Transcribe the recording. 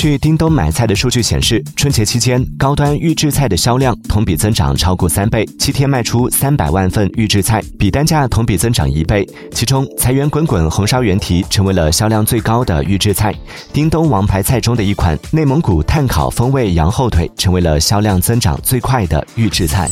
据叮咚买菜的数据显示，春节期间高端预制菜的销量同比增长超过三倍，七天卖出三百万份预制菜，比单价同比增长一倍。其中，财源滚滚红烧原蹄成为了销量最高的预制菜。叮咚王牌菜中的一款内蒙古炭烤风味羊后腿成为了销量增长最快的预制菜。